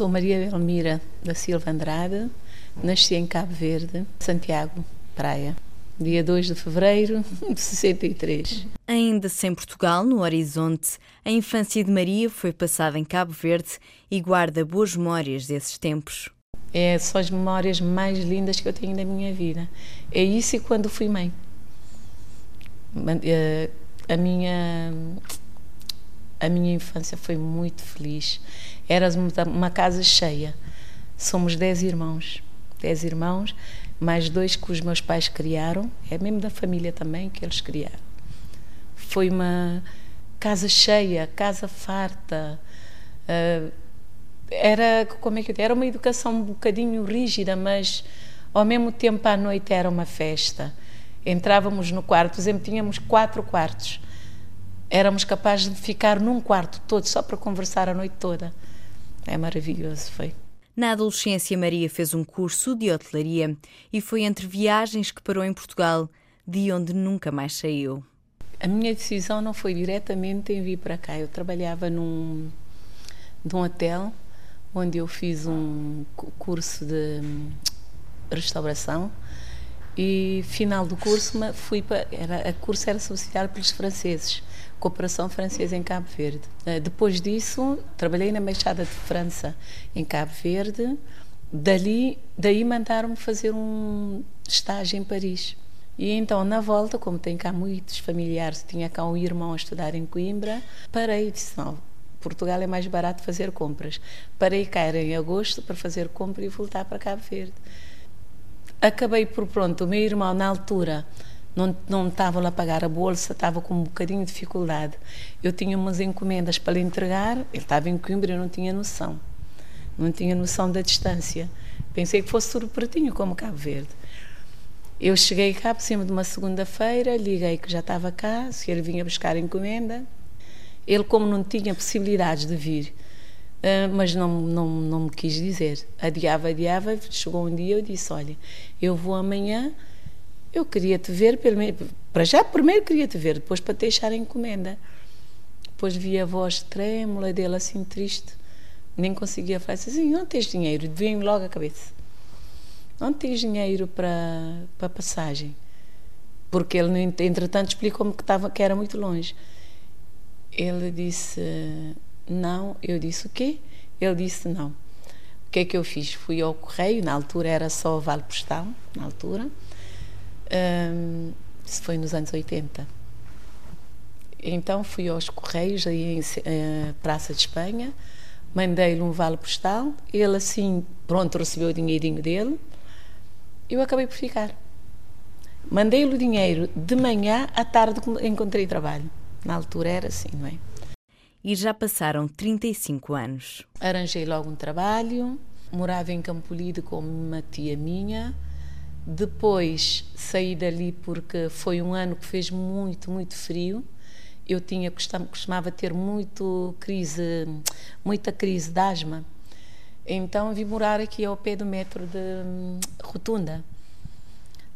Sou Maria Elmira da Silva Andrade, nasci em Cabo Verde, Santiago, Praia, dia 2 de fevereiro de 63. Ainda sem Portugal no horizonte, a infância de Maria foi passada em Cabo Verde e guarda boas memórias desses tempos. É só as memórias mais lindas que eu tenho da minha vida. É isso e quando fui mãe. Eh, a minha a minha infância foi muito feliz. Era uma casa cheia. Somos dez irmãos. Dez irmãos, mais dois que os meus pais criaram. É mesmo da família também que eles criaram. Foi uma casa cheia, casa farta. Uh, era, como é que Era uma educação um bocadinho rígida, mas ao mesmo tempo à noite era uma festa. Entrávamos no quarto, por exemplo, tínhamos quatro quartos éramos capazes de ficar num quarto todo só para conversar a noite toda. É maravilhoso, foi. Na adolescência, Maria fez um curso de hotelaria e foi entre viagens que parou em Portugal, de onde nunca mais saiu. A minha decisão não foi diretamente em vir para cá. Eu trabalhava num, num hotel onde eu fiz um curso de restauração e final do curso fui para era a curso era subsidiado pelos franceses cooperação francesa em Cabo Verde. Eh, depois disso trabalhei na embaixada de França em Cabo Verde. Dali daí mandaram-me fazer um estágio em Paris. E então na volta como tem cá muitos familiares tinha cá um irmão a estudar em Coimbra parei e disse não Portugal é mais barato fazer compras. Parei cá em agosto para fazer compra e voltar para Cabo Verde. Acabei por pronto, o meu irmão na altura não, não estava a pagar a bolsa, estava com um bocadinho de dificuldade. Eu tinha umas encomendas para lhe entregar, ele estava em Coimbra eu não tinha noção. Não tinha noção da distância. Pensei que fosse tudo pertinho, como Cabo Verde. Eu cheguei cá por cima de uma segunda-feira, liguei que já estava cá, se ele vinha buscar a encomenda. Ele, como não tinha possibilidades de vir, Uh, mas não, não, não me quis dizer. Adiava, adiava. Chegou um dia eu disse: Olha, eu vou amanhã, eu queria te ver, para já primeiro queria te ver, depois para te deixar a encomenda. Depois vi a voz trêmula dele assim triste, nem conseguia falar assim: Não tens dinheiro? Vem logo a cabeça. Não tens dinheiro para, para passagem. Porque ele, entretanto, explicou-me que, estava, que era muito longe. Ele disse não, eu disse o quê? Ele disse não. O que é que eu fiz? Fui ao correio, na altura era só o Vale Postal, na altura. Um, isso foi nos anos 80. Então fui aos Correios, aí em uh, Praça de Espanha, mandei-lhe um vale postal, ele assim, pronto, recebeu o dinheirinho dele, eu acabei por ficar. Mandei-lhe o dinheiro de manhã, à tarde encontrei trabalho. Na altura era assim, não é? e já passaram 35 anos. Arranjei logo um trabalho, morava em Campolide com uma tia minha. Depois saí dali porque foi um ano que fez muito, muito frio. Eu tinha costumava ter muito crise, muita crise de asma. Então vim morar aqui ao pé do metro de hum, Rotunda.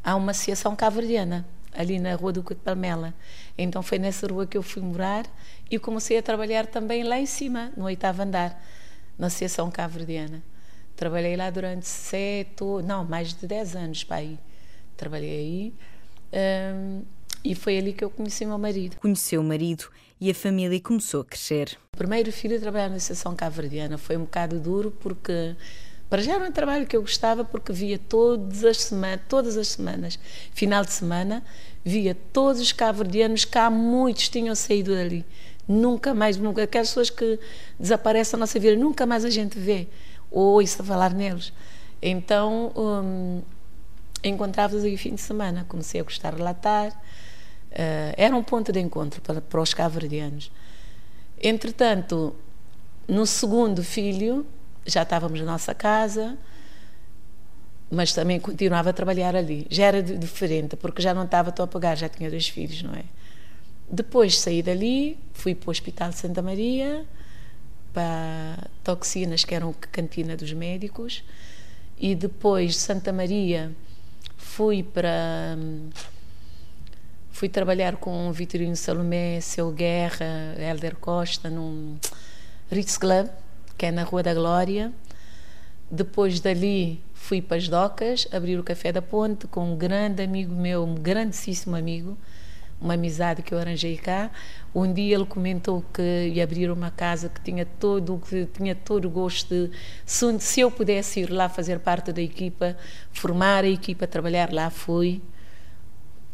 Há uma associação caverdiana ali na Rua do Couto Palmela. Então foi nessa rua que eu fui morar e comecei a trabalhar também lá em cima, no oitavo andar, na Associação Caverdiana. Trabalhei lá durante sete, não, mais de dez anos para aí. Trabalhei aí um, e foi ali que eu conheci meu marido. Conheceu o marido e a família começou a crescer. O primeiro filho a trabalhar na Associação Caverdiana foi um bocado duro porque para já era um trabalho que eu gostava porque via todas as semanas, todas as semanas, final de semana, via todos os cabo-verdianos cá, muitos tinham saído dali. Nunca mais, nunca, aquelas pessoas que desaparecem da nossa vida, nunca mais a gente vê ou ouça falar neles. Então, um, encontrava-os aí fim de semana, comecei a gostar de relatar. Uh, era um ponto de encontro para, para os cabo-verdianos. Entretanto, no segundo filho, já estávamos na nossa casa, mas também continuava a trabalhar ali. Já era diferente, porque já não estava a pagar, já tinha dois filhos, não é? Depois saí dali, fui para o Hospital Santa Maria, para toxinas, que eram a cantina dos médicos, e depois de Santa Maria fui para. Fui trabalhar com Vitorino Salomé, Seu Guerra, Helder Costa, num Ritz Club, que é na Rua da Glória. Depois dali fui para as docas, abrir o Café da Ponte com um grande amigo meu, um grandíssimo amigo, uma amizade que eu arranjei cá. Um dia ele comentou que ia abrir uma casa que tinha todo que tinha todo o gosto de se eu pudesse ir lá fazer parte da equipa, formar a equipa, trabalhar lá, fui.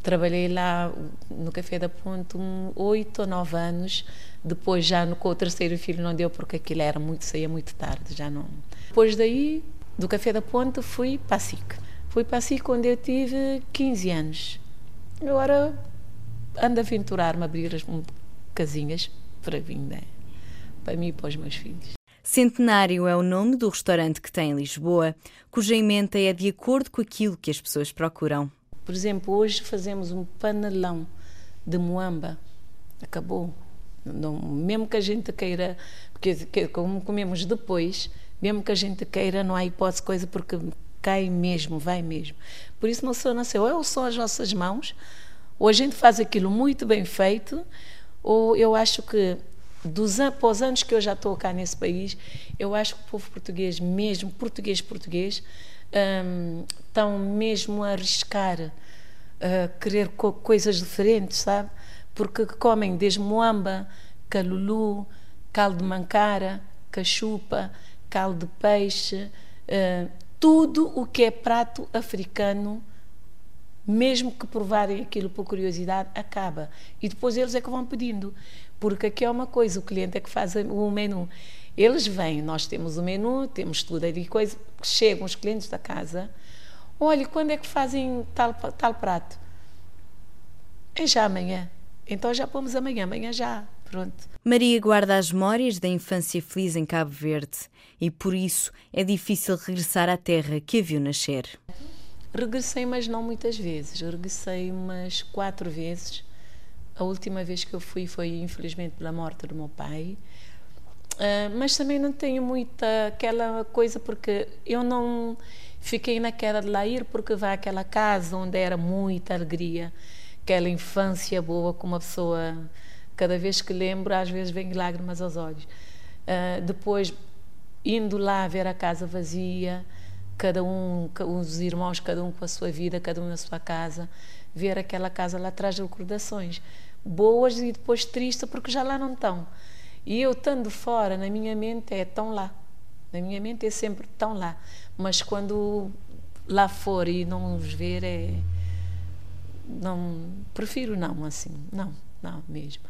Trabalhei lá no Café da Ponte oito ou nove anos. Depois já no, com o terceiro filho não deu porque aquilo era muito, saía muito tarde, já não. Depois daí, do Café da Ponte, fui para a SIC. Fui para a SIC quando eu tive 15 anos. Agora ando a aventurar-me a abrir as casinhas para mim, né? para mim e para os meus filhos. Centenário é o nome do restaurante que tem em Lisboa, cuja emenda é de acordo com aquilo que as pessoas procuram. Por exemplo, hoje fazemos um panelão de moamba. Acabou. Não, mesmo que a gente queira, porque como comemos depois, mesmo que a gente queira, não há hipótese coisa porque cai mesmo, vai mesmo. Por isso não sou nasceu, ou são as nossas mãos, ou a gente faz aquilo muito bem feito, ou eu acho que dos após anos que eu já estou cá nesse país, eu acho que o povo português, mesmo português português, um, estão mesmo a arriscar, a querer co coisas diferentes, sabe? Porque comem desde moamba, calulu, caldo de mancara, cachupa, caldo de peixe, uh, tudo o que é prato africano, mesmo que provarem aquilo por curiosidade, acaba. E depois eles é que vão pedindo. Porque aqui é uma coisa, o cliente é que faz o menu. Eles vêm, nós temos o menu, temos tudo ali, coisa, chegam os clientes da casa, olha, quando é que fazem tal, tal prato? É já amanhã. Então já pomos amanhã, amanhã já. Pronto. Maria guarda as memórias da infância feliz em Cabo Verde e por isso é difícil regressar à terra que a viu nascer. Regressei, mas não muitas vezes. Regressei umas quatro vezes. A última vez que eu fui foi, infelizmente, pela morte do meu pai. Uh, mas também não tenho muita aquela coisa, porque eu não fiquei naquela de lá ir, porque vai àquela casa onde era muita alegria, aquela infância boa com uma pessoa Cada vez que lembro, às vezes vem lágrimas aos olhos. Uh, depois, indo lá ver a casa vazia, cada um, os irmãos, cada um com a sua vida, cada um na sua casa, ver aquela casa lá traz recordações boas e depois tristes, porque já lá não estão. E eu, estando fora, na minha mente é tão lá. Na minha mente é sempre tão lá. Mas quando lá for e não os ver, é. Não, prefiro não, assim. Não, não mesmo.